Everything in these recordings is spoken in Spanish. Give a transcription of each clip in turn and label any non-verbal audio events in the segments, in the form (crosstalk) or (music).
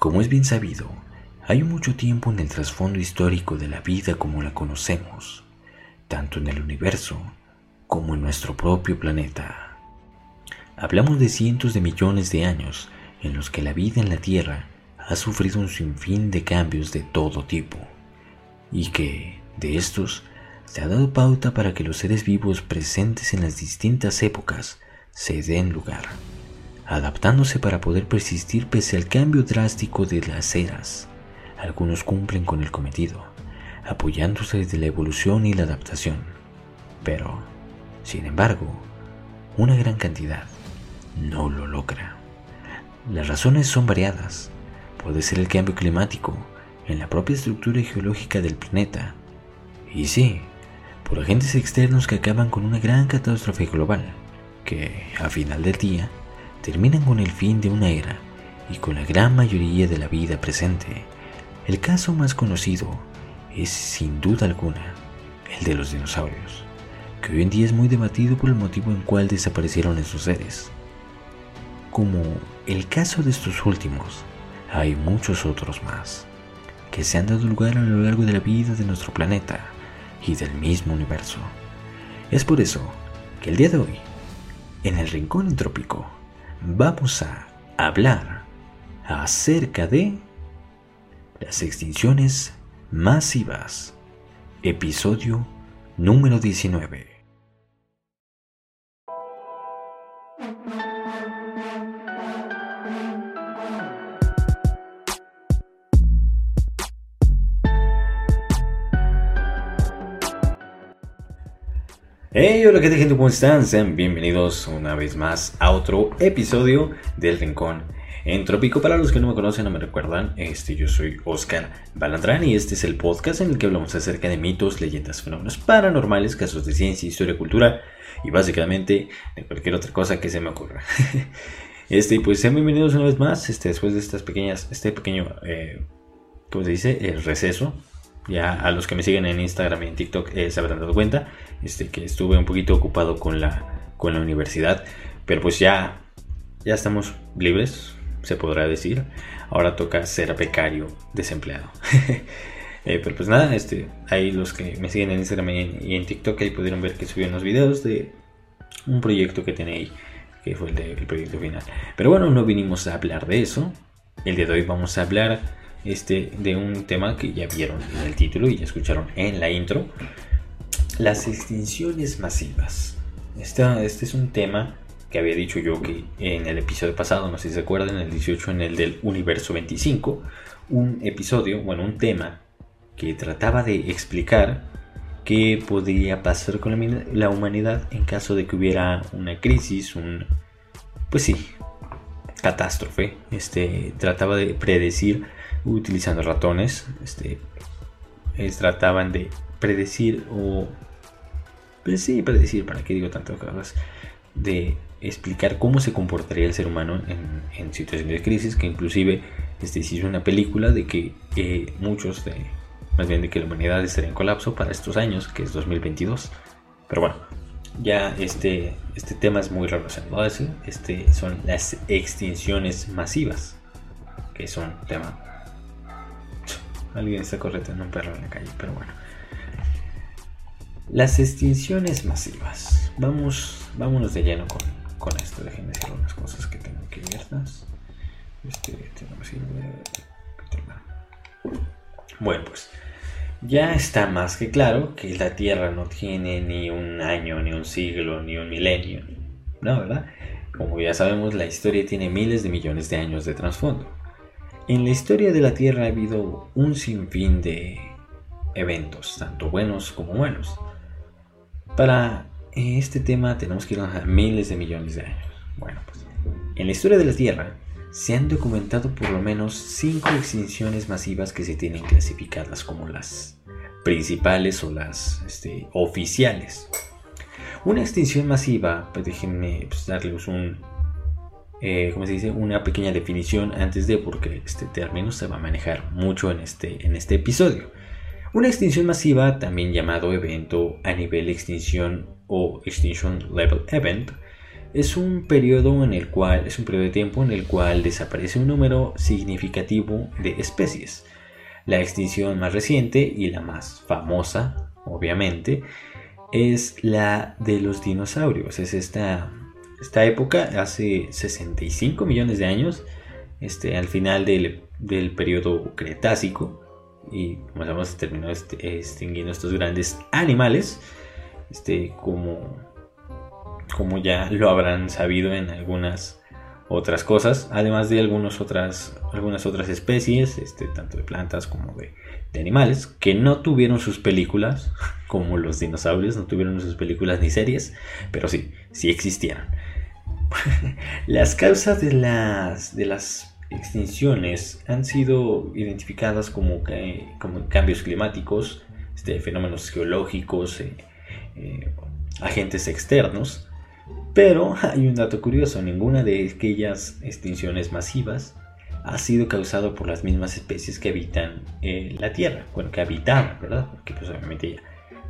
Como es bien sabido, hay mucho tiempo en el trasfondo histórico de la vida como la conocemos, tanto en el universo como en nuestro propio planeta. Hablamos de cientos de millones de años en los que la vida en la Tierra ha sufrido un sinfín de cambios de todo tipo, y que, de estos, se ha dado pauta para que los seres vivos presentes en las distintas épocas se den lugar, adaptándose para poder persistir pese al cambio drástico de las eras. Algunos cumplen con el cometido, apoyándose de la evolución y la adaptación, pero, sin embargo, una gran cantidad no lo logra. Las razones son variadas. Puede ser el cambio climático en la propia estructura geológica del planeta. Y sí, por agentes externos que acaban con una gran catástrofe global, que, a final del día, terminan con el fin de una era y con la gran mayoría de la vida presente. El caso más conocido es, sin duda alguna, el de los dinosaurios, que hoy en día es muy debatido por el motivo en cual desaparecieron esos seres. Como el caso de estos últimos, hay muchos otros más, que se han dado lugar a lo largo de la vida de nuestro planeta y del mismo universo. Es por eso que el día de hoy, en el Rincón Entrópico, vamos a hablar acerca de las extinciones masivas, episodio número 19. Hey, hola, ¿qué tal gente? ¿Cómo están? Sean bienvenidos una vez más a otro episodio del Rincón Entrópico. Para los que no me conocen o me recuerdan, este, yo soy Oscar Balandrán y este es el podcast en el que hablamos acerca de mitos, leyendas, fenómenos paranormales, casos de ciencia, historia, cultura y básicamente de cualquier otra cosa que se me ocurra. (laughs) Este, pues sean bienvenidos una vez más, este, después de estas pequeñas, este pequeño, eh, ¿cómo se dice? El receso ya a los que me siguen en Instagram y en TikTok eh, se habrán dado cuenta este, que estuve un poquito ocupado con la, con la universidad. Pero pues ya, ya estamos libres, se podrá decir. Ahora toca ser becario desempleado. (laughs) Eh, pero pues nada, este, ahí los que me siguen en Instagram y en, TikTok ahí pudieron ver que subí unos videos de un proyecto que tenía ahí, que fue el, el proyecto final. Pero bueno, no vinimos a hablar de eso. El día de hoy vamos a hablar este, de un tema que ya vieron en el título y ya escucharon en la intro. Las extinciones masivas. Este, este es un tema que había dicho yo que en el episodio pasado, no sé si se acuerdan, el 18, en el del universo 25, un episodio, bueno, un tema que trataba de explicar qué podría pasar con la, la humanidad en caso de que hubiera una crisis, un, pues sí, catástrofe. Este trataba de predecir utilizando ratones. Este, trataban de predecir o... Pues sí, predecir, ¿para qué digo tantas cosas? De explicar cómo se comportaría el ser humano en, situaciones de crisis, que inclusive este, se hizo una película de que eh, muchos, de, más bien de que la humanidad estaría en colapso para estos años, que es 2022. Pero bueno, ya este, este tema es muy relacionado a eso. Este son las extinciones masivas, que son tema Alguien está corriendo un perro en la calle, pero bueno. Las extinciones masivas. Vamos, vámonos de lleno con, con esto. Déjenme decir unas cosas que tengo aquí abiertas. Este, sirve. Bueno, pues ya está más que claro que la Tierra no tiene ni un año, ni un siglo, ni un milenio. No, ¿verdad? Como ya sabemos, la historia tiene miles de millones de años de trasfondo. En la historia de la Tierra ha habido un sinfín de eventos, tanto buenos como malos. Para este tema tenemos que ir a miles de millones de años. Bueno, pues en la historia de la Tierra se han documentado por lo menos cinco extinciones masivas que se tienen clasificadas como las principales o las este, oficiales. Una extinción masiva, pues déjenme pues, darles un, eh, como se dice, una pequeña definición antes de, porque este término se va a manejar mucho en este, en este episodio. Una extinción masiva, también llamado evento a nivel extinción o extinction level event, es un periodo en el cual es un periodo de tiempo en el cual desaparece un número significativo de especies. La extinción más reciente y la más famosa, obviamente, es la de los dinosaurios. Es esta, esta época, hace 65 millones de años, este, al final del, del periodo Cretácico, y como sabemos terminó este, extinguiendo estos grandes animales, este, como como ya lo habrán sabido en algunas otras cosas, además de algunas otras, algunas otras especies, este, tanto de plantas como de, animales, que no tuvieron sus películas, (laughs) como los dinosaurios, no tuvieron sus películas ni series, pero sí, sí existieron. (laughs) las causas de las, de las extinciones han sido identificadas como, como cambios climáticos, este, fenómenos geológicos, eh, eh, agentes externos, pero (laughs) hay un dato curioso, ninguna de aquellas extinciones masivas ha sido causado por las mismas especies que habitan eh, la Tierra, bueno, que habitaban, ¿verdad? Porque pues obviamente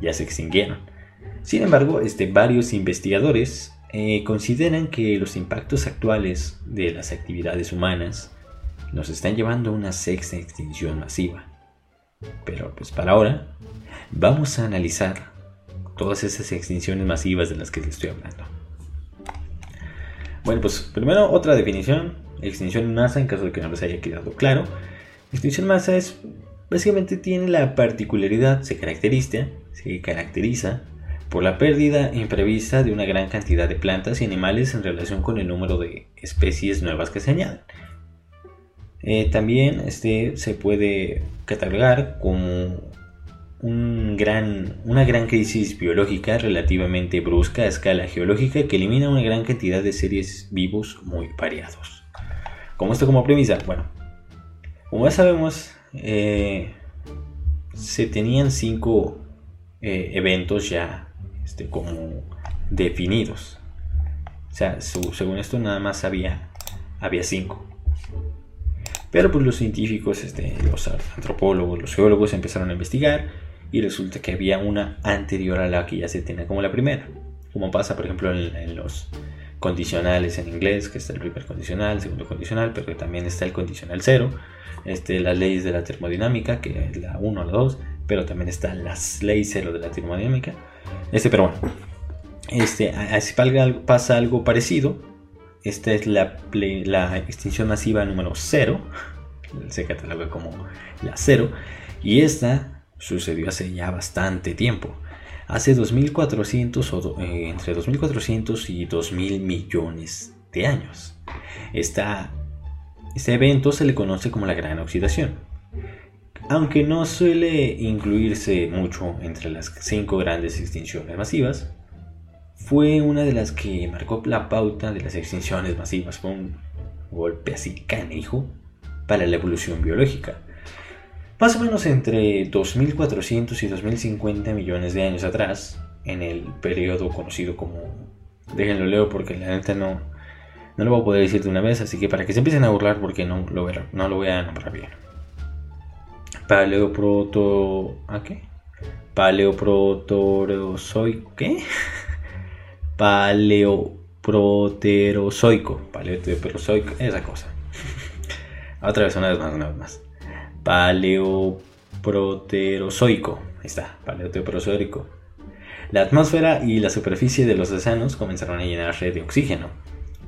ya, se extinguieron. Sin embargo, este, varios investigadores eh, consideran que los impactos actuales de las actividades humanas nos están llevando a una sexta extinción masiva. Pero pues para ahora vamos a analizar todas esas extinciones masivas de las que les estoy hablando. Bueno, pues primero otra definición, extinción en masa, en caso de que no les haya quedado claro. Extinción masa es, básicamente tiene la particularidad, se caracteriza, se caracteriza por la pérdida imprevista de una gran cantidad de plantas y animales en relación con el número de especies nuevas que se añaden. Eh, también este, se puede catalogar como una gran crisis biológica relativamente brusca a escala geológica que elimina una gran cantidad de seres vivos muy variados. ¿Cómo esto como premisa? Bueno, como ya sabemos, eh, se tenían cinco eh, eventos ya este, como definidos. O sea, según esto nada más había, había cinco. Pero pues los científicos, este, los antropólogos, los geólogos empezaron a investigar y resulta que había una anterior a la que ya se tiene como la primera. Como pasa, por ejemplo, en, los condicionales en inglés, que está el primer condicional, el segundo condicional, pero también está el condicional cero, este, las leyes de la termodinámica, que es la 1 la 2, pero también está las leyes cero de la termodinámica. Este, pero bueno, este, así pasa algo parecido. Esta es la, la extinción masiva número 0, se cataloga como la 0, y esta sucedió hace ya bastante tiempo. Hace 2400 o eh, entre 2400 y 2000 millones de años. Esta, este evento se le conoce como la gran oxidación. Aunque no suele incluirse mucho entre las cinco grandes extinciones masivas, fue una de las que marcó la pauta de las extinciones masivas. Fue un golpe así canijo para la evolución biológica más o menos entre 2400 y 2050 millones de años atrás, en el periodo conocido como. Déjenlo leo porque la neta no, no lo voy a poder decir de una vez, así que para que se empiecen a burlar porque no lo, no lo voy a nombrar bien. Paleoproto. ¿A qué? Paleoprotorozoico. ¿Qué? (laughs) Paleoproterozoico. Paleoproterozoico. Esa cosa. (laughs) Otra vez, una vez más, una vez más. Paleoproterozoico. Ahí está, paleoproterozoico. La atmósfera y la superficie de los océanos comenzaron a llenarse de oxígeno,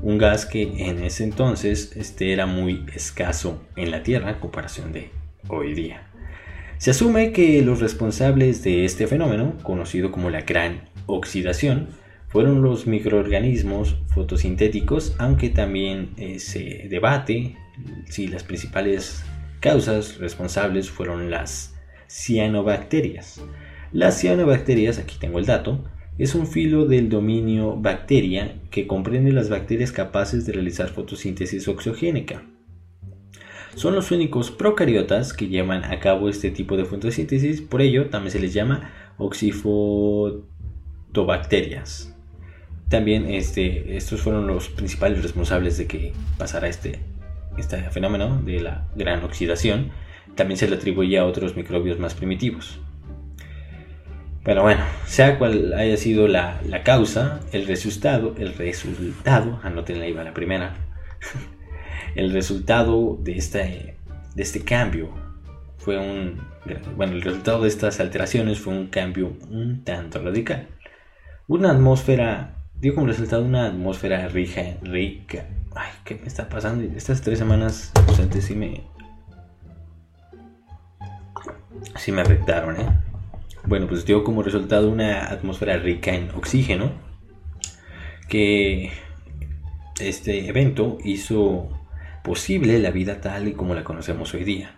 un gas que en ese entonces este era muy escaso en la Tierra en comparación de hoy día. Se asume que los responsables de este fenómeno, conocido como la gran oxidación, fueron los microorganismos fotosintéticos, aunque también eh, se debate si las principales causas responsables fueron las cianobacterias. Las cianobacterias, aquí tengo el dato, es un filo del dominio bacteria que comprende las bacterias capaces de realizar fotosíntesis oxigénica. Son los únicos procariotas que llevan a cabo este tipo de fotosíntesis, por ello también se les llama oxifotobacterias. También este, estos fueron los principales responsables de que pasara este este fenómeno de la gran oxidación también se le atribuye a otros microbios más primitivos. Pero bueno, sea cual haya sido la, causa, el resultado, el resultado, anoten ahí va la primera, (laughs) el resultado de este, de este cambio fue un, bueno, el resultado de estas alteraciones fue un cambio un tanto radical. Una atmósfera, dio como resultado una atmósfera rica, rica. Ay, ¿qué me está pasando? Estas tres semanas antes sí me, sí me afectaron, ¿eh? Bueno, pues dio como resultado una atmósfera rica en oxígeno que este evento hizo posible la vida tal y como la conocemos hoy día.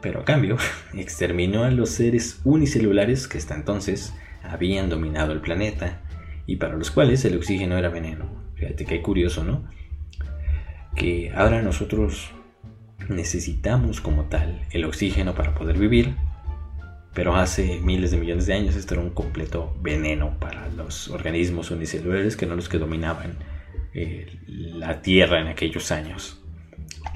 Pero a cambio, (laughs) exterminó a los seres unicelulares que hasta entonces habían dominado el planeta y para los cuales el oxígeno era veneno. Fíjate que curioso, ¿no? Que ahora nosotros necesitamos como tal el oxígeno para poder vivir pero hace miles de millones de años esto era un completo veneno para los organismos unicelulares que no los que dominaban eh, la Tierra en aquellos años.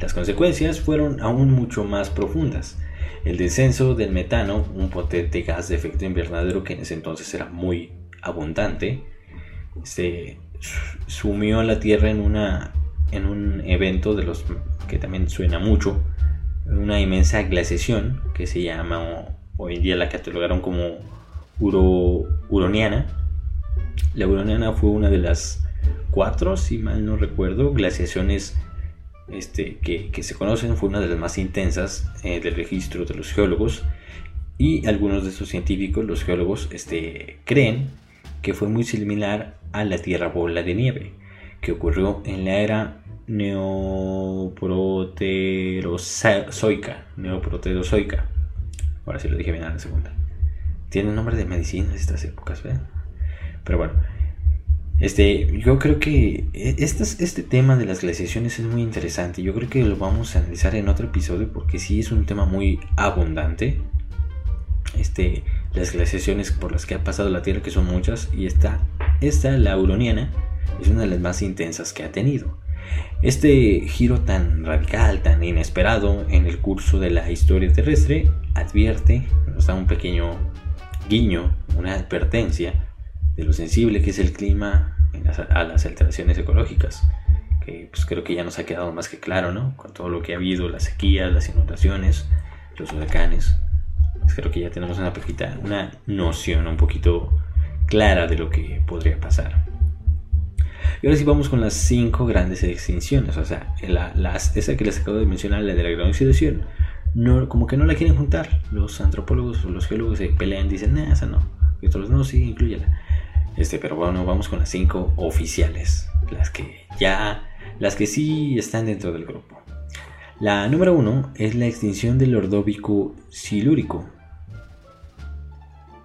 Las consecuencias fueron aún mucho más profundas. El descenso del metano, un potente gas de efecto invernadero que en ese entonces era muy abundante, se sumió a la Tierra en, una, en un evento de los que también suena mucho, una inmensa glaciación que se llama hoy en día la catalogaron como uroniana. La uroniana fue una de las cuatro, si mal no recuerdo, glaciaciones este, que, se conocen, fue una de las más intensas eh, del registro de los geólogos. Y algunos de estos científicos, los geólogos, este, creen que fue muy similar a la Tierra bola de nieve, que ocurrió en la era neoproterozoica. neoproterozoica Ahora sí lo dije bien a la segunda. Tiene nombre de medicina estas épocas. Pero bueno. Este, yo creo que este, este tema de las glaciaciones es muy interesante. Yo creo que lo vamos a analizar en otro episodio porque sí es un tema muy abundante. Este, las glaciaciones por las que ha pasado la Tierra, que son muchas, y esta, esta, la uroniana, es una de las más intensas que ha tenido. Este giro tan radical, tan inesperado en el curso de la historia terrestre, advierte, nos da un pequeño guiño, una advertencia de lo sensible que es el clima a las alteraciones ecológicas, que pues creo que ya nos ha quedado más que claro, ¿no? Con todo lo que ha habido, las sequías, las inundaciones, los huracanes, pues creo que ya tenemos una poquita, una noción un poquito clara de lo que podría pasar. Y ahora sí vamos con las cinco grandes extinciones. O sea, esa que les acabo de mencionar, la de la gran oxidación, no, como que no la quieren juntar. Los antropólogos o los geólogos se pelean, dicen, nah, esa no. Y otros, no, sí, incluyela. Este, pero bueno, vamos con las cinco oficiales. Las que ya, las que sí están dentro del grupo. La número uno es la extinción del ordóbico silúrico.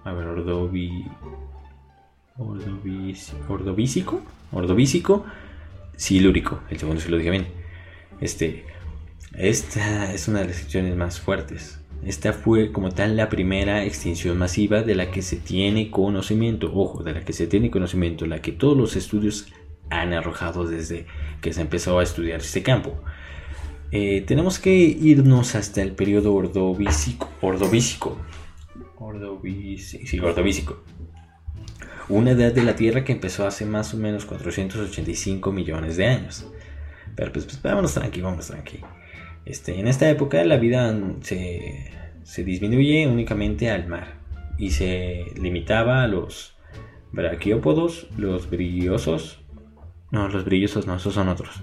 A ver, ordobi... Ordovícico ordovícico, silúrico. El segundo si lo dije bien. Este, esta es una de las extinciones más fuertes. Esta fue como tal la primera extinción masiva de la que se tiene conocimiento. Ojo, de la que se tiene conocimiento, la que todos los estudios han arrojado desde que se empezó a estudiar este campo. Eh, tenemos que irnos hasta el periodo ordovícico. Ordovícico. Ordovícico. ordovícico una edad de la Tierra que empezó hace más o menos 485 millones de años. Pero pues, pues vámonos tranqui, vámonos tranqui. Este, en esta época la vida se, se disminuye únicamente al mar y se limitaba a los braquiópodos, los brillosos, no, los brillosos no, esos son otros.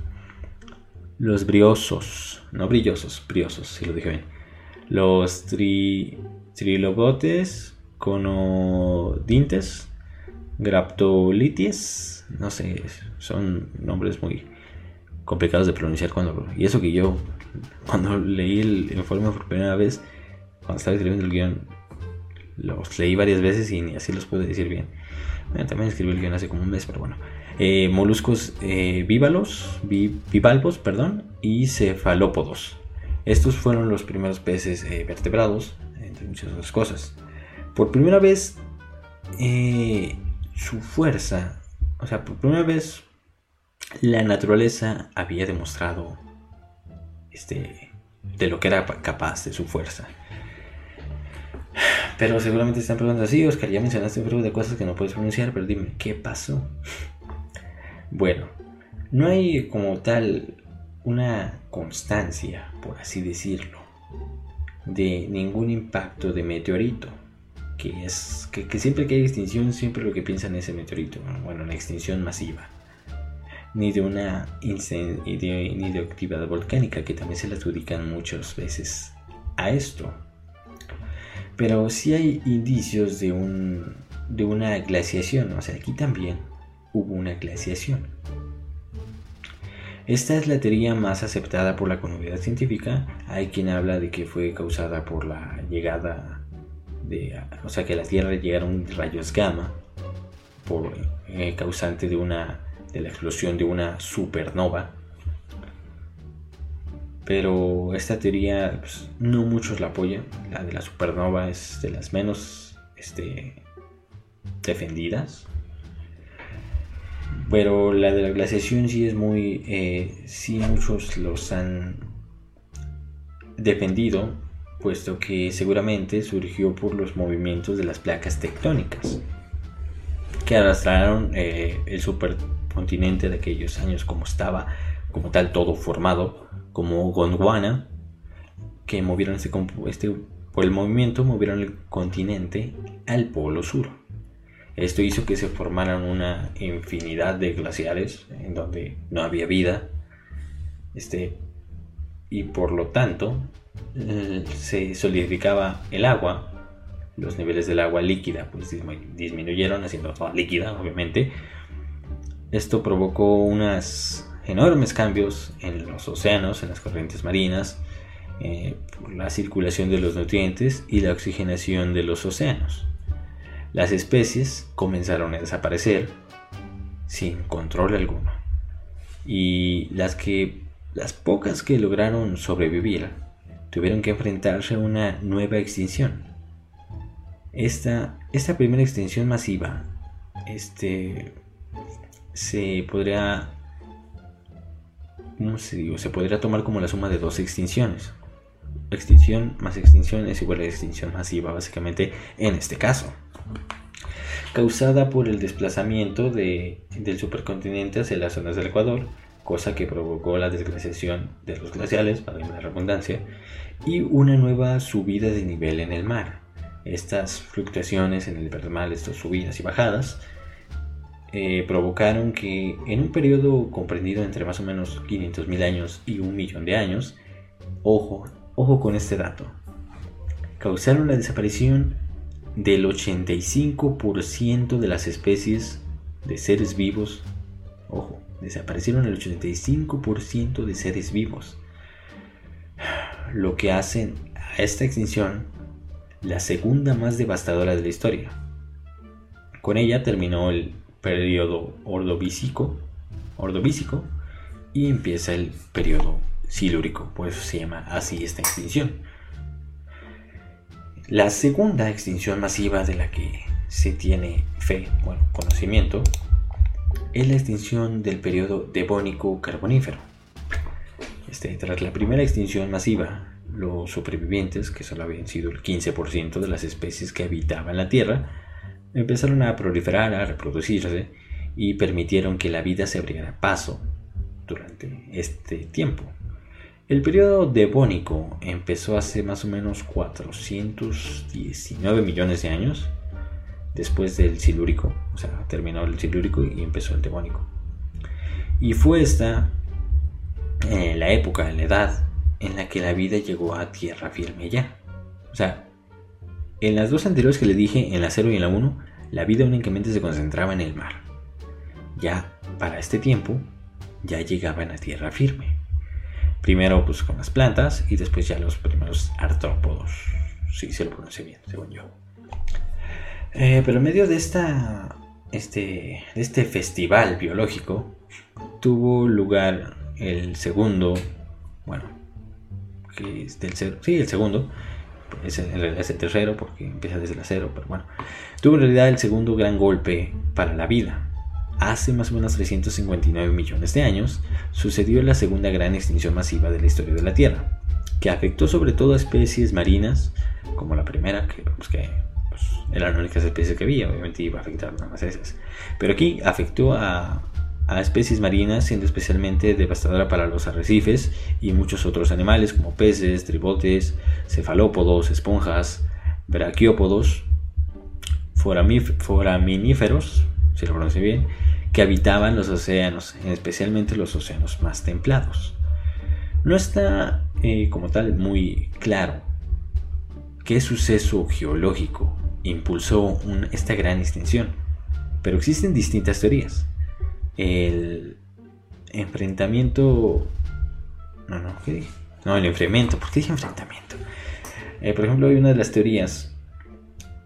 Los briosos, no brillosos, briosos, si lo dije bien. Los tri, trilobotes, conodintes, Graptolities, no sé, son nombres muy complicados de pronunciar cuando y eso que yo cuando leí el informe por primera vez cuando estaba escribiendo el guion los leí varias veces y ni así los pude decir bien. También escribí el guion hace como un mes pero bueno. Eh, moluscos eh, bivalvos perdón y cefalópodos. Estos fueron los primeros peces eh, vertebrados entre muchas otras cosas. Por primera vez eh, su fuerza. O sea, por primera vez la naturaleza había demostrado este, de lo que era capaz de su fuerza. Pero seguramente están preguntando así, Oscar, ya mencionaste un de cosas que no puedes pronunciar, pero dime, ¿qué pasó? Bueno, no hay como tal una constancia, por así decirlo, de ningún impacto de meteorito. Que es que, siempre que hay extinción, siempre lo que piensan es ese meteorito, bueno, la extinción masiva. Ni de una ni de actividad volcánica, que también se le adjudican muchas veces a esto. Pero sí hay indicios de, un, de una glaciación, o sea, aquí también hubo una glaciación. Esta es la teoría más aceptada por la comunidad científica. Hay quien habla de que fue causada por la llegada de, o sea, que a la Tierra llegaron rayos gamma por eh, causante de una la explosión de una supernova pero esta teoría pues, no muchos la apoyan. La de la supernova es de las menos este, defendidas. Pero la de la glaciación sí es muy... Eh, sí muchos los han defendido, puesto que seguramente surgió por los movimientos de las placas tectónicas, que arrastraron eh, el supercontinente de aquellos años como estaba, como tal todo formado como Gondwana, que movieron este, por el movimiento movieron el continente al polo sur. Esto hizo que se formaran una infinidad de glaciares en donde no había vida. Este, y por lo tanto se solidificaba el agua. Los niveles del agua líquida pues, disminuyeron, haciendo agua líquida, obviamente. Esto provocó unas enormes cambios en los océanos, en las corrientes marinas, eh, por la circulación de los nutrientes y la oxigenación de los océanos. Las especies comenzaron a desaparecer sin control alguno. Y las que las pocas que lograron sobrevivir tuvieron que enfrentarse a una nueva extinción. Esta, esta primera extinción masiva este, se podría ¿cómo se podría tomar como la suma de dos extinciones. Extinción más extinción es igual a extinción masiva, básicamente, en este caso. Causada por el desplazamiento de, del supercontinente hacia las zonas del Ecuador, cosa que provocó la desglaciación de los glaciales, para la redundancia, y una nueva subida de nivel en el mar. Estas fluctuaciones en el mar, estas subidas y bajadas, eh, provocaron que en un periodo comprendido entre más o menos 500.000 años y un millón de años, ojo, ojo con este dato, causaron la desaparición del 85% de las especies de seres vivos, ojo, desaparecieron el 85% de seres vivos, lo que hacen a esta extinción la segunda más devastadora de la historia. Con ella terminó el periodo ordovícico, y empieza el periodo silúrico, por eso se llama así esta extinción. La segunda extinción masiva de la que se tiene fe, bueno, conocimiento, es la extinción del periodo devónico carbonífero. Este, tras la primera extinción masiva, los supervivientes, que solo habían sido el 15% de las especies que habitaban la Tierra, empezaron a proliferar, a reproducirse y permitieron que la vida se abriera paso durante este tiempo. El periodo devónico empezó hace más o menos 419 millones de años después del silúrico, o sea, terminó el silúrico y empezó el devónico. Y fue esta eh, la época, la edad en la que la vida llegó a tierra firme ya. O sea, en las dos anteriores que le dije, en la 0 y en la 1, la vida únicamente se concentraba en el mar. Ya para este tiempo, ya llegaban a tierra firme. Primero pues con las plantas y después ya los primeros artrópodos. Sí, se lo pronuncié bien, según yo. Eh, pero en medio de esta, este, de este festival biológico, tuvo lugar el segundo, bueno, que es del sí, el segundo, es, en realidad es el tercero porque empieza desde el acero, pero bueno, tuvo en realidad el segundo gran golpe para la vida. Hace más o menos 359 millones de años sucedió la segunda gran extinción masiva de la historia de la Tierra, que afectó sobre todo a especies marinas como la primera, que, pues, que pues, eran las únicas especies que había, obviamente iba a afectar nada más esas. Pero aquí afectó a, a especies marinas, siendo especialmente devastadora para los arrecifes y muchos otros animales como peces, tribotes, cefalópodos, esponjas, braquiópodos, foraminíferos, si lo pronuncio bien, que habitaban los océanos, especialmente los océanos más templados. No está eh, como tal muy claro qué suceso geológico impulsó esta gran extinción, pero existen distintas teorías. El enfrentamiento... No, no, ¿qué dije? No, el enfriamiento. ¿Por qué dije enfrentamiento? Eh, por ejemplo, hay una de las teorías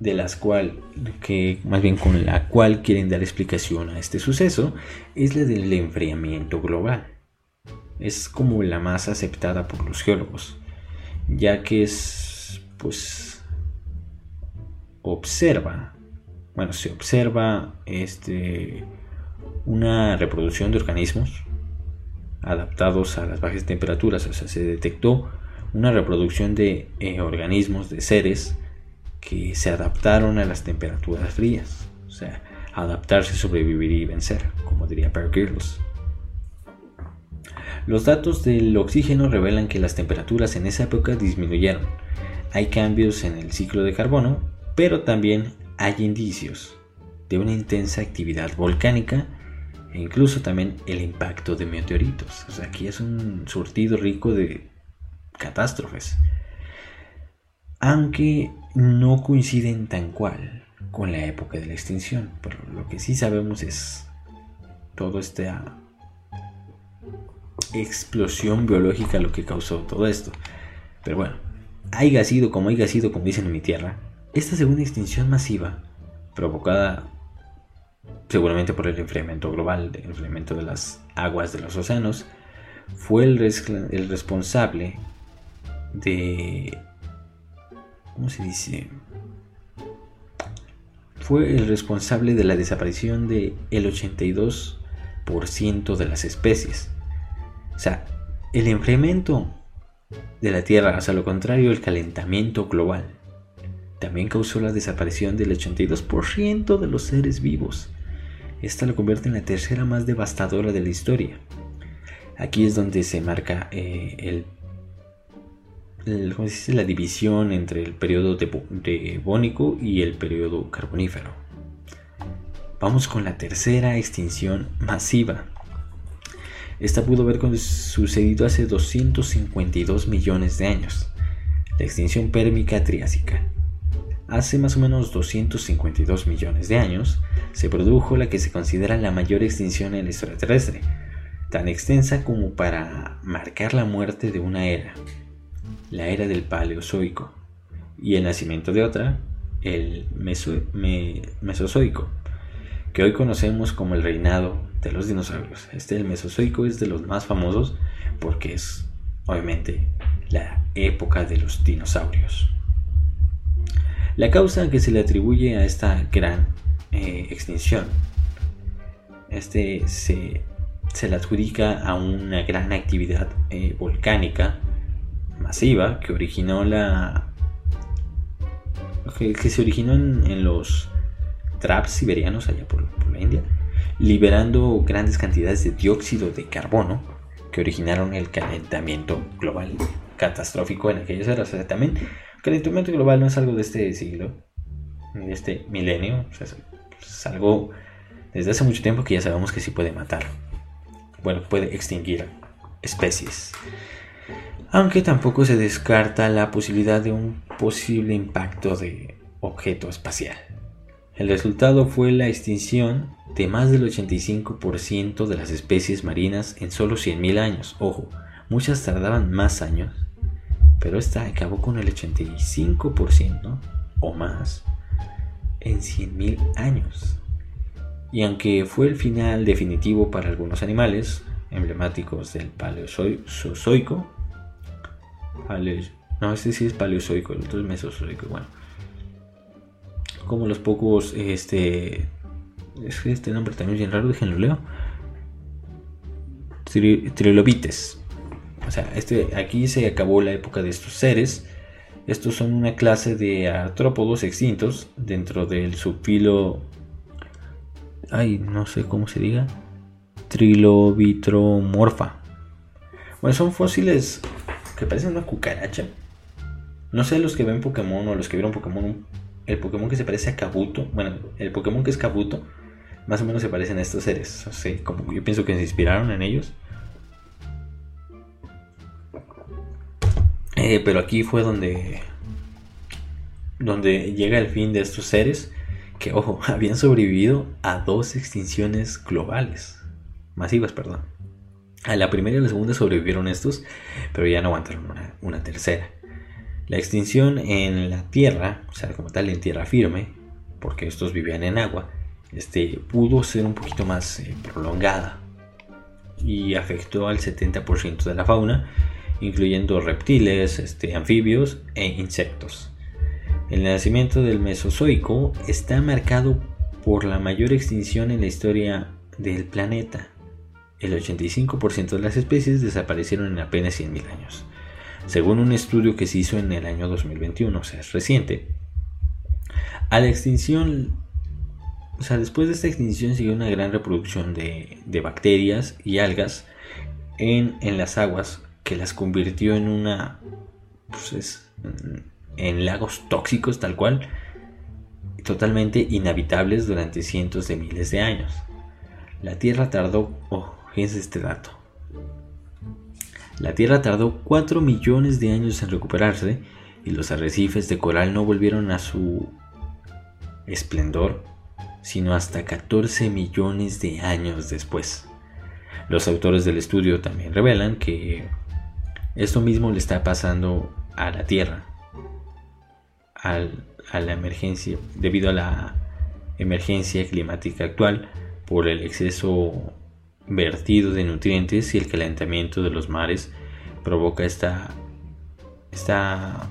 de las cual, que más bien con la cual quieren dar explicación a este suceso, es la del enfriamiento global. Es como la más aceptada por los geólogos, ya que es, pues, observa, bueno, se observa este, una reproducción de organismos adaptados a las bajas temperaturas, o sea, se detectó una reproducción de eh, organismos, de seres, que se adaptaron a las temperaturas frías. O sea, adaptarse, sobrevivir y vencer, como diría Bear Los datos del oxígeno revelan que las temperaturas en esa época disminuyeron. Hay cambios en el ciclo de carbono, pero también hay indicios de una intensa actividad volcánica e incluso también el impacto de meteoritos. O sea, aquí es un surtido rico de catástrofes aunque no coinciden tan cual con la época de la extinción, pero lo que sí sabemos es toda esta explosión biológica lo que causó todo esto. Pero bueno, haya sido como haya sido, como dicen en mi tierra, esta segunda extinción masiva, provocada seguramente por el enfriamiento global, el enfriamiento de las aguas de los océanos, fue el, responsable de ¿cómo se dice? Fue el responsable de la desaparición del el 82% de las especies. O sea, el enfriamiento de la Tierra, sea, lo contrario, el calentamiento global, también causó la desaparición del 82% de los seres vivos. Esta lo convierte en la tercera más devastadora de la historia. Aquí es donde se marca eh, la división entre el periodo devónico y el periodo carbonífero. Vamos con la tercera extinción masiva. Esta pudo haber sucedido hace 252 millones de años, la extinción pérmica triásica. Hace más o menos 252 millones de años se produjo la que se considera la mayor extinción en la historia terrestre, tan extensa como para marcar la muerte de una era, la era del Paleozoico, y el nacimiento de otra, el Mesozoico, que hoy conocemos como el reinado de los dinosaurios. Este, el Mesozoico, es de los más famosos porque es, obviamente, la época de los dinosaurios. La causa que se le atribuye a esta gran eh, extinción este se, se le adjudica a una gran actividad eh, volcánica masiva que originó la. que, se originó en, los traps siberianos allá por, la India, liberando grandes cantidades de dióxido de carbono que originaron el calentamiento global catastrófico en aquellas eras. O sea, también calentamiento global no es algo de este siglo, ni de este milenio, es algo desde hace mucho tiempo que ya sabemos que sí puede matar. Bueno, puede extinguir especies aunque tampoco se descarta la posibilidad de un posible impacto de objeto espacial. El resultado fue la extinción de más del 85% de las especies marinas en solo 100.000 años. Ojo, muchas tardaban más años, pero esta acabó con el 85% o más en 100.000 años. Y aunque fue el final definitivo para algunos animales emblemáticos del Paleozoico, no, este sí es paleozoico, el otro es mesozoico. Bueno, como los pocos, este, es que este nombre también es bien raro, déjenlo leo. Trilobites. O sea, este, aquí se acabó la época de estos seres. Estos son una clase de artrópodos extintos dentro del subfilo. Ay, no sé cómo se diga. Trilobitromorfa. Bueno, son fósiles que parecen una cucaracha. No sé los que ven Pokémon o los que vieron Pokémon. El Pokémon que se parece a Kabuto. Bueno, el Pokémon que es Kabuto. Más o menos se parecen a estos seres. O como yo pienso que se inspiraron en ellos. Eh, pero aquí fue donde. Donde llega el fin de estos seres. Que, ojo, (laughs) habían sobrevivido a dos extinciones globales. Masivas, perdón. A la primera y la segunda sobrevivieron estos, pero ya no aguantaron una, tercera. La extinción en la tierra, o sea, como tal en tierra firme, porque estos vivían en agua, este, pudo ser un poquito más eh, prolongada y afectó al 70% de la fauna, incluyendo reptiles, este, anfibios e insectos. El nacimiento del Mesozoico está marcado por la mayor extinción en la historia del planeta el 85% de las especies desaparecieron en apenas 100.000 años. Según un estudio que se hizo en el año 2021, o sea, es reciente, a la extinción, o sea, después de esta extinción siguió una gran reproducción de, bacterias y algas en, las aguas que las convirtió en una, pues en lagos tóxicos tal cual, totalmente inhabitables durante cientos de miles de años. La Tierra tardó, oh, Fíjense este dato. La Tierra tardó 4 millones de años en recuperarse y los arrecifes de coral no volvieron a su esplendor sino hasta 14 millones de años después. Los autores del estudio también revelan que esto mismo le está pasando a la Tierra, a la emergencia, debido a la emergencia climática actual por el exceso vertido de nutrientes y el calentamiento de los mares provoca esta, esta,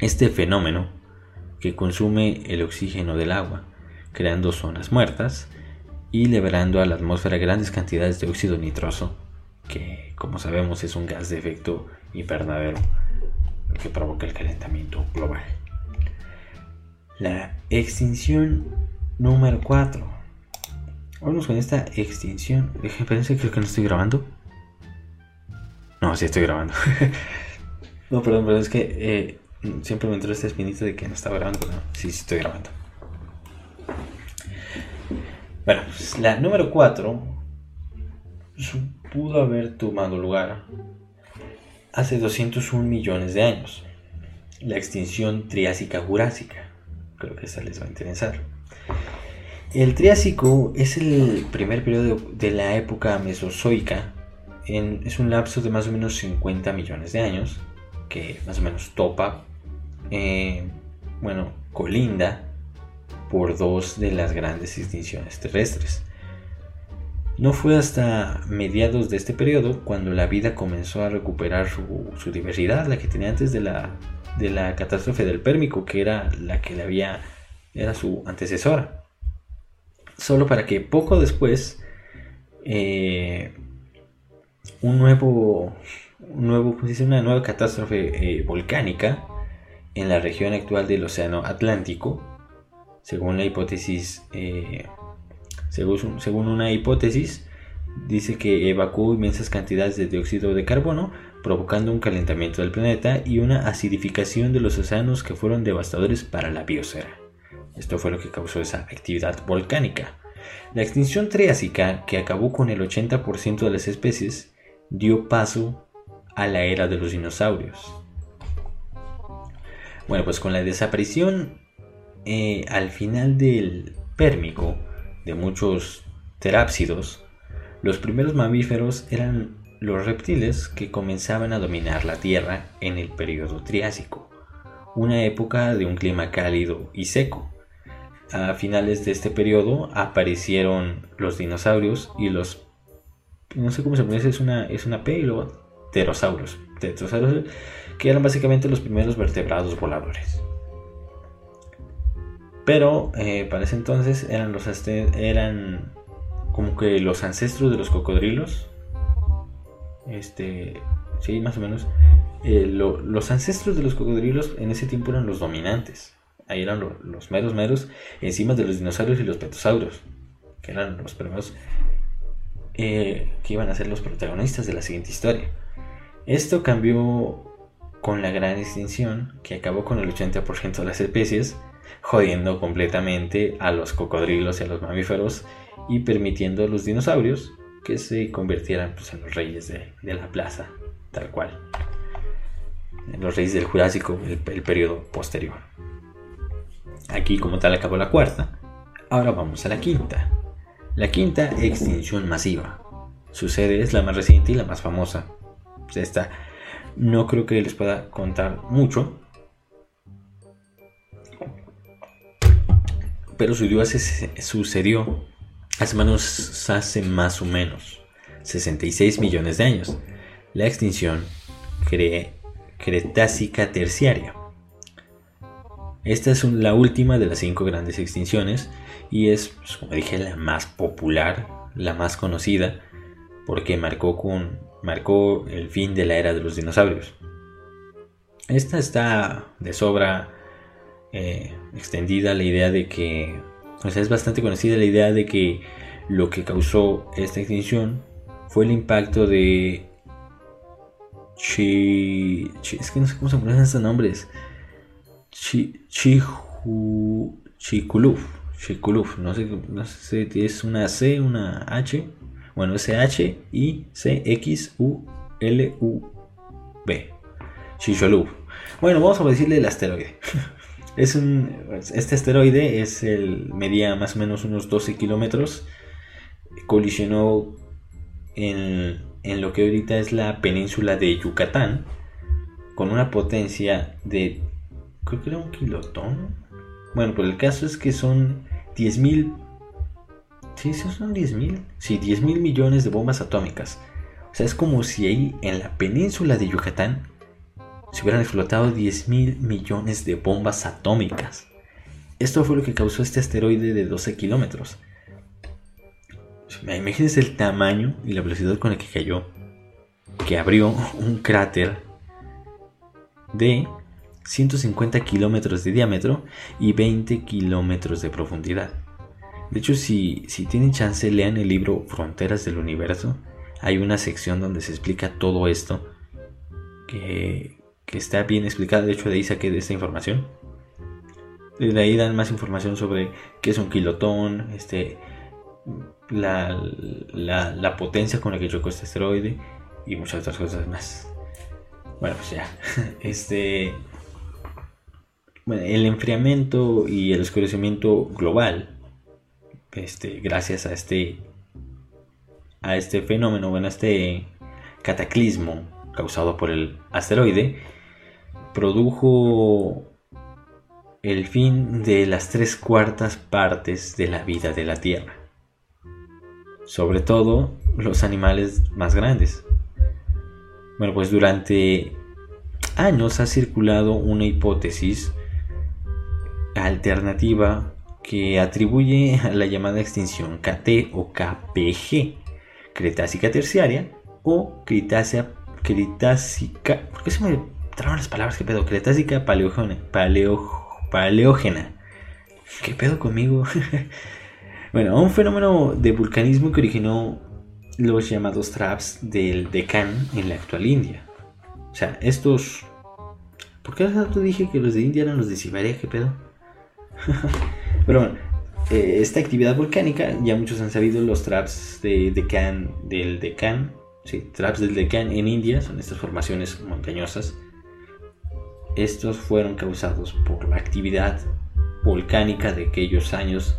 este fenómeno que consume el oxígeno del agua, creando zonas muertas y liberando a la atmósfera grandes cantidades de óxido nitroso, que como sabemos es un gas de efecto invernadero que provoca el calentamiento global. La extinción número 4 Vamos con esta extinción. Espérense, creo que no estoy grabando. No, sí estoy grabando. (laughs) no, perdón, pero es que eh, siempre me entró este espinito de que no estaba grabando. sí, sí estoy grabando. Bueno, pues la número 4 pudo haber tomado lugar hace 201 millones de años. La extinción Triásica-Jurásica. Creo que esa les va a interesar. El Triásico es el primer periodo de la época mesozoica. es un lapso de más o menos 50 millones de años, que más o menos topa, eh, bueno, colinda por dos de las grandes extinciones terrestres. No fue hasta mediados de este periodo cuando la vida comenzó a recuperar su, diversidad, la que tenía antes de la, de la catástrofe del Pérmico, que era la que le había, era su antecesora. Solo para que poco después eh, un nuevo, un nuevo una nueva catástrofe eh, volcánica en la región actual del Océano Atlántico, según la hipótesis, eh, según, según una hipótesis, dice que evacuó inmensas cantidades de dióxido de carbono, provocando un calentamiento del planeta y una acidificación de los océanos que fueron devastadores para la biosfera. Esto fue lo que causó esa actividad volcánica. La extinción triásica, que acabó con el 80% de las especies, dio paso a la era de los dinosaurios. Bueno, pues con la desaparición eh, al final del Pérmico de muchos terápsidos, los primeros mamíferos eran los reptiles que comenzaban a dominar la Tierra en el periodo Triásico, una época de un clima cálido y seco a finales de este periodo aparecieron los dinosaurios y los no sé cómo se pronuncia, es una, es una P y luego pterosaurios, que eran básicamente los primeros vertebrados voladores. Pero eh, para ese entonces eran los eran como que los ancestros de los cocodrilos. Este, sí, más o menos. eh, los ancestros de los cocodrilos en ese tiempo eran los dominantes. Ahí eran los meros meros encima de los dinosaurios y los petosaurios, que eran los primeros eh, que iban a ser los protagonistas de la siguiente historia. Esto cambió con la gran extinción que acabó con el 80% de las especies, jodiendo completamente a los cocodrilos y a los mamíferos y permitiendo a los dinosaurios que se convirtieran pues, en los reyes de, la plaza, tal cual. Los reyes del Jurásico, el, el periodo posterior. Aquí como tal acabó la cuarta. Ahora vamos a la quinta. La quinta extinción masiva. Su sede es la más reciente y la más famosa. Pues esta no creo que les pueda contar mucho. Pero su día sucedió hace, menos, hace más o menos 66 millones de años. La extinción Cretácica terciaria. Esta es la última de las cinco grandes extinciones y es, pues, como dije, la más popular, la más conocida, porque marcó, con, marcó el fin de la era de los dinosaurios. Esta está de sobra eh, extendida la idea de que, es bastante conocida la idea de que lo que causó esta extinción fue el impacto de Chi, es que no sé cómo se pronuncian estos nombres. Chi, Chikuluf. Chikuluf. No sé, no sé si es una C, una H. Bueno, es H I C X U L U B. Chicholuf. Bueno, vamos a decirle el asteroide. (laughs) es un, este asteroide es el medía más o menos unos 12 kilómetros. Colisionó en, en lo que ahorita es la península de Yucatán con una potencia de creo que era un kilotón. Bueno, pero el caso es que son 10.000... Sí, son 10.000. Sí, 10 mil millones de bombas atómicas. O sea, es como si ahí en la península de Yucatán se hubieran explotado 10 mil millones de bombas atómicas. Esto fue lo que causó este asteroide de 12 kilómetros. Imagínense el tamaño y la velocidad con la que cayó. Que abrió un cráter de 150 kilómetros de diámetro y 20 kilómetros de profundidad. De hecho, si, si tienen chance, lean el libro Fronteras del Universo. Hay una sección donde se explica todo esto, que, está bien explicada. De hecho, de ahí saqué de esta información. De ahí dan más información sobre qué es un kilotón, este, la, la, la potencia con la que chocó este asteroide y muchas otras cosas más. Bueno, pues ya. (laughs) Este, el enfriamiento y el oscurecimiento global, este, gracias a este, a este fenómeno, bueno, a este cataclismo causado por el asteroide, produjo el fin de las tres cuartas partes de la vida de la Tierra. Sobre todo los animales más grandes. Bueno, pues durante años ha circulado una hipótesis alternativa que atribuye a la llamada extinción KT o KPG, Cretácica terciaria o Cretácica, Cretácica, ¿por qué se me las palabras? ¿Qué pedo? Cretácica paleógena, paleógena. ¿Qué pedo conmigo? (laughs) bueno, un fenómeno de vulcanismo que originó los llamados traps del Deccan en la actual India. O sea, estos... ¿Por qué tú dije que los de India eran los de Siberia? ¿Qué pedo? (laughs) Pero bueno, eh, esta actividad volcánica, ya muchos han sabido los traps de Deccan, del Deccan, sí, traps del Deccan en India, son estas formaciones montañosas. Estos fueron causados por la actividad volcánica de aquellos años.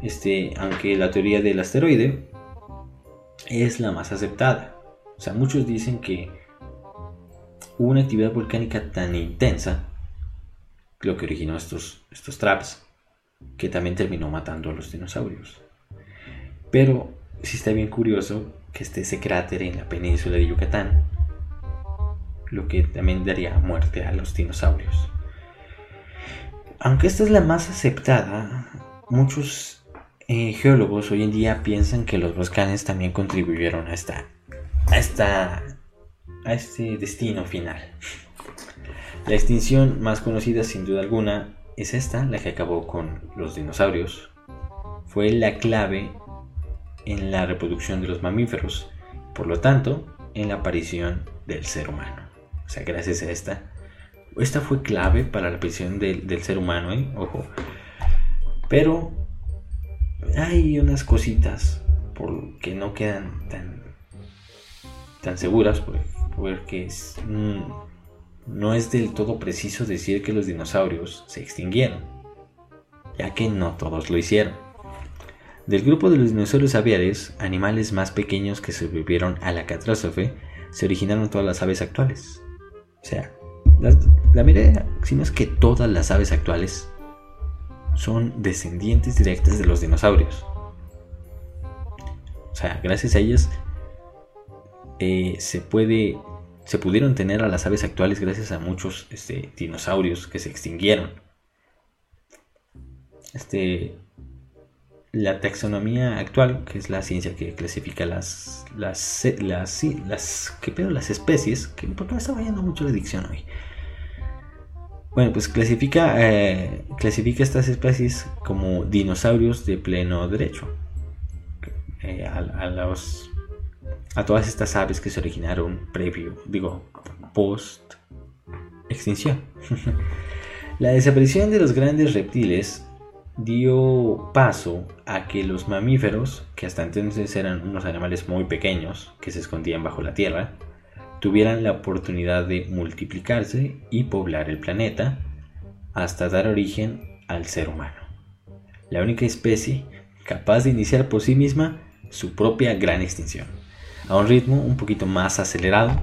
Este, aunque la teoría del asteroide es la más aceptada. O sea, muchos dicen que hubo una actividad volcánica tan intensa lo que originó estos, estos traps, que también terminó matando a los dinosaurios. Pero sí está bien curioso que esté ese cráter en la península de Yucatán, lo que también daría muerte a los dinosaurios. Aunque esta es la más aceptada, muchos eh, geólogos hoy en día piensan que los volcanes también contribuyeron a esta, a esta a este destino final. La extinción más conocida sin duda alguna es esta, la que acabó con los dinosaurios. Fue la clave en la reproducción de los mamíferos, por lo tanto, en la aparición del ser humano. O sea, gracias a esta, esta fue clave para la aparición del, ser humano, ¿eh? ojo. Pero hay unas cositas por que no quedan tan, tan seguras, porque no es del todo preciso decir que los dinosaurios se extinguieron, ya que no todos lo hicieron. Del grupo de los dinosaurios aviares, animales más pequeños que sobrevivieron a la catástrofe, se originaron todas las aves actuales. O sea, la, la si no es que todas las aves actuales son descendientes directas de los dinosaurios. O sea, gracias a ellas eh, se puede se pudieron tener a las aves actuales gracias a muchos este, dinosaurios que se extinguieron. Este, la taxonomía actual, que es la ciencia que clasifica las las las, las, ¿qué pedo? las especies, que por qué me está fallando mucho la dicción hoy. Bueno, pues clasifica eh, clasifica estas especies como dinosaurios de pleno derecho. Eh, a, a, los a todas estas aves que se originaron previo, digo, post extinción. (laughs) la desaparición de los grandes reptiles dio paso a que los mamíferos, que hasta entonces eran unos animales muy pequeños que se escondían bajo la tierra, tuvieran la oportunidad de multiplicarse y poblar el planeta hasta dar origen al ser humano. La única especie capaz de iniciar por sí misma su propia gran extinción, a un ritmo un poquito más acelerado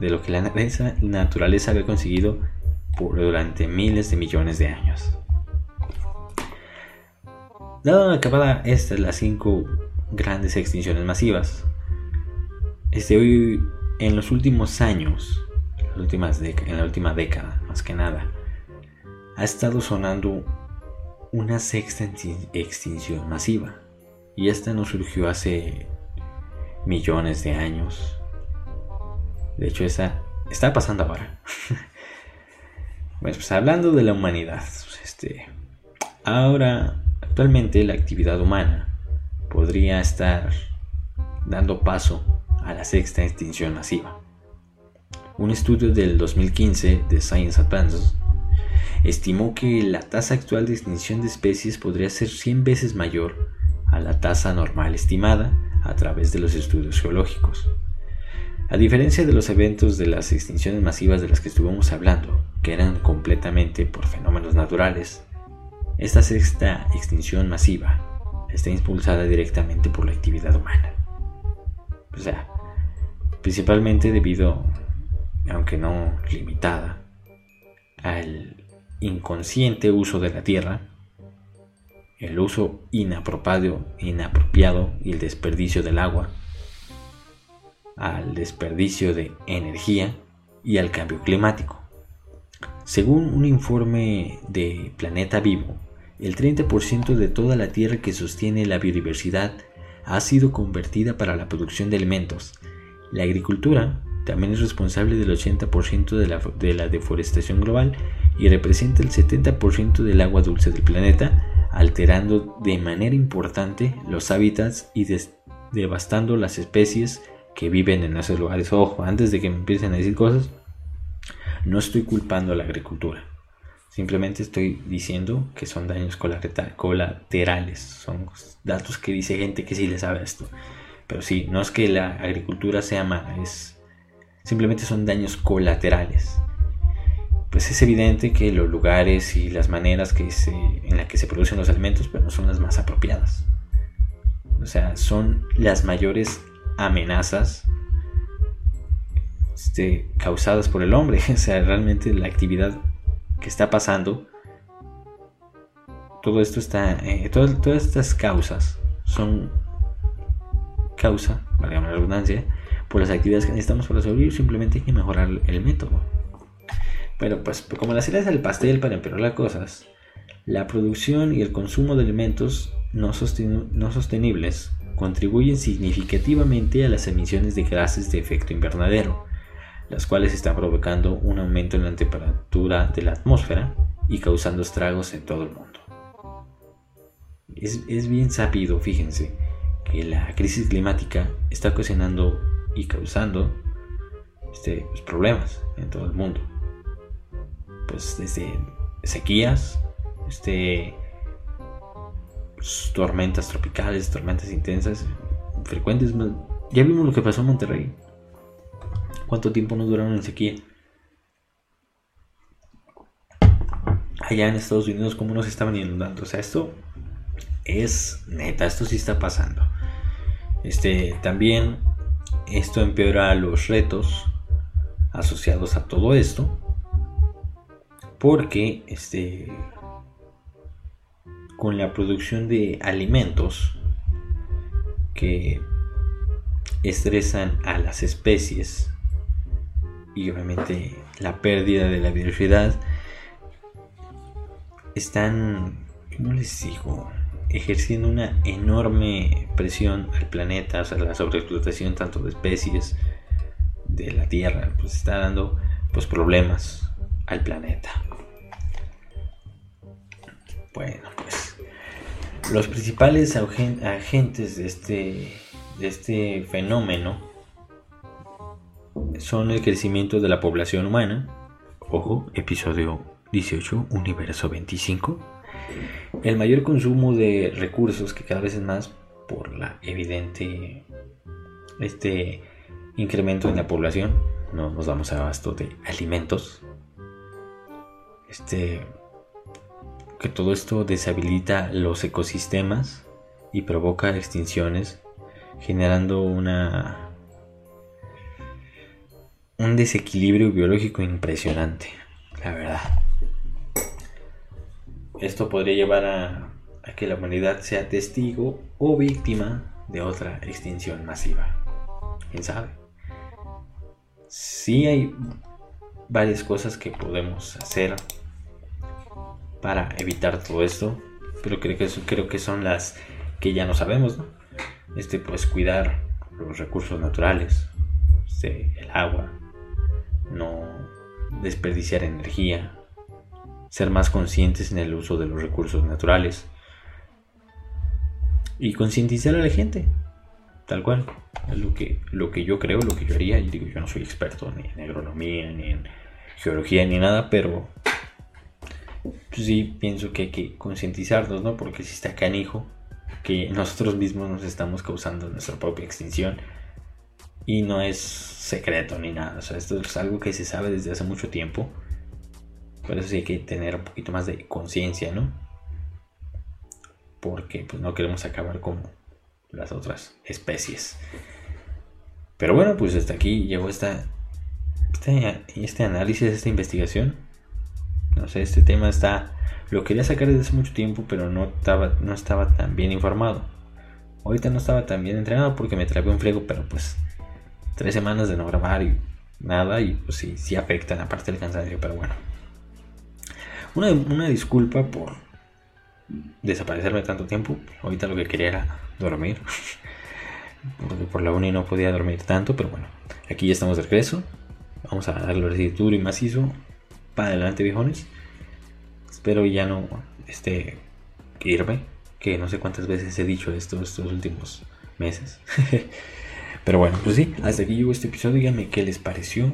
de lo que la naturaleza había conseguido durante miles de millones de años. Dado acabada estas las cinco grandes extinciones masivas, este, hoy, en los últimos años, en la última década más que nada, ha estado sonando una sexta extinción masiva. Y esta no surgió hace millones de años. De hecho, esta está pasando ahora. (laughs) bueno, pues hablando de la humanidad, este, ahora Actualmente la actividad humana podría estar dando paso a la sexta extinción masiva. Un estudio del 2015 de Science Advances estimó que la tasa actual de extinción de especies podría ser 100 veces mayor a la tasa normal estimada a través de los estudios geológicos. A diferencia de los eventos de las extinciones masivas de las que estuvimos hablando, que eran completamente por fenómenos naturales, esta sexta extinción masiva está impulsada directamente por la actividad humana. O sea, principalmente debido, aunque no limitada, al inconsciente uso de la tierra, el uso inapropiado, inapropiado y el desperdicio del agua, al desperdicio de energía y al cambio climático. Según un informe de Planeta Vivo, el 30% de toda la tierra que sostiene la biodiversidad ha sido convertida para la producción de alimentos. La agricultura también es responsable del 80% de la, de la, deforestación global y representa el 70% del agua dulce del planeta, alterando de manera importante los hábitats y devastando las especies que viven en esos lugares. Ojo, antes de que me empiecen a decir cosas, no estoy culpando a la agricultura. Simplemente estoy diciendo que son daños colaterales. Son datos que dice gente que sí le sabe esto. Pero sí, no es que la agricultura sea mala, es simplemente son daños colaterales. Pues es evidente que los lugares y las maneras que se, en las que se producen los alimentos pues no son las más apropiadas. O sea, son las mayores amenazas este, causadas por el hombre. (laughs) O sea, realmente la actividad que está pasando, todo esto está, eh, todas estas causas son causa, valga la redundancia, por las actividades que necesitamos para sobrevivir, simplemente hay que mejorar el método. Pero pues como la cereza del pastel para empeorar las cosas, la producción y el consumo de alimentos no, no sostenibles contribuyen significativamente a las emisiones de gases de efecto invernadero, las cuales están provocando un aumento en la temperatura de la atmósfera y causando estragos en todo el mundo. Es, bien sabido, fíjense, que la crisis climática está ocasionando y causando este, pues, problemas en todo el mundo. Pues desde sequías, este, pues, tormentas tropicales, tormentas intensas, frecuentes. Ya vimos lo que pasó en Monterrey. ¿Cuánto tiempo nos duraron en sequía? Allá en Estados Unidos, ¿cómo nos estaban inundando? O sea, esto es neta, esto sí está pasando. Este, también esto empeora los retos asociados a todo esto. Porque este con la producción de alimentos que estresan a las especies y obviamente la pérdida de la biodiversidad están, ¿cómo les digo? ejerciendo una enorme presión al planeta, o sea, la sobreexplotación tanto de especies de la Tierra, pues está dando pues problemas al planeta. Bueno, pues los principales agentes de este, de este fenómeno son el crecimiento de la población humana, ojo, episodio 18, universo 25, el mayor consumo de recursos, que cada vez es más por la evidente este incremento en la población, no nos damos abasto de alimentos. Este que todo esto deshabilita los ecosistemas y provoca extinciones, generando una un desequilibrio biológico impresionante, la verdad. Esto podría llevar a, que la humanidad sea testigo o víctima de otra extinción masiva. ¿Quién sabe? Sí hay varias cosas que podemos hacer para evitar todo esto, pero creo que, son las que ya no sabemos, ¿no? Este, pues cuidar los recursos naturales, este, el agua, no desperdiciar energía, ser más conscientes en el uso de los recursos naturales y concientizar a la gente, tal cual. Es lo que, lo que yo creo, lo que yo haría. Y digo, yo no soy experto ni en agronomía, ni en geología, ni nada, pero sí pienso que hay que concientizarnos, ¿no? Porque si está canijo, que nosotros mismos nos estamos causando nuestra propia extinción y no es secreto ni nada. O sea, esto es algo que se sabe desde hace mucho tiempo por eso sí hay que tener un poquito más de conciencia, ¿no? Porque pues no queremos acabar con las otras especies. Pero bueno, pues hasta aquí llegó esta, este, este análisis, esta investigación. No sé, este tema está... Lo quería sacar desde hace mucho tiempo, pero no estaba, no estaba tan bien informado. Ahorita no estaba tan bien entrenado porque me trabé un friego, pero pues tres semanas de no grabar y nada, y pues sí, sí afecta parte del cansancio, pero bueno. Una, disculpa por desaparecerme tanto tiempo. Ahorita lo que quería era dormir. (laughs) Porque por la uni no podía dormir tanto, pero bueno, aquí ya estamos de regreso. Vamos a darle así duro y macizo. Para adelante, viejones. Espero ya no este, irme. Que no sé cuántas veces he dicho esto estos últimos meses. (laughs) pero bueno, pues sí, hasta aquí llegó este episodio. Díganme qué les pareció.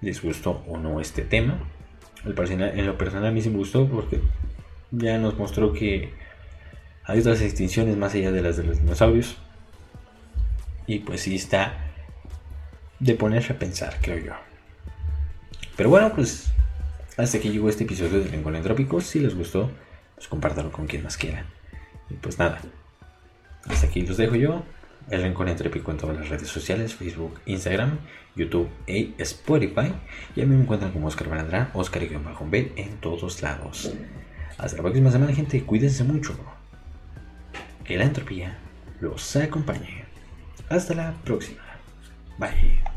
¿Les gustó o no este tema? en lo personal a mí sí me gustó porque ya nos mostró que hay otras extinciones más allá de las de los dinosaurios. Y pues sí está de ponerse a pensar, creo yo. Pero bueno, pues hasta aquí llegó este episodio de Lenguaje Entrópico. Si les gustó, pues compártanlo con quien más quiera. Y pues nada, hasta aquí los dejo yo el Rincón Entrépico en todas las redes sociales, Facebook, Instagram, YouTube e Spotify. Y a mí me encuentran como Oscar Balandrán, Oscar y B en todos lados. Hasta la próxima semana, gente. Cuídense mucho. Que la entropía los acompañe. Hasta la próxima. Bye.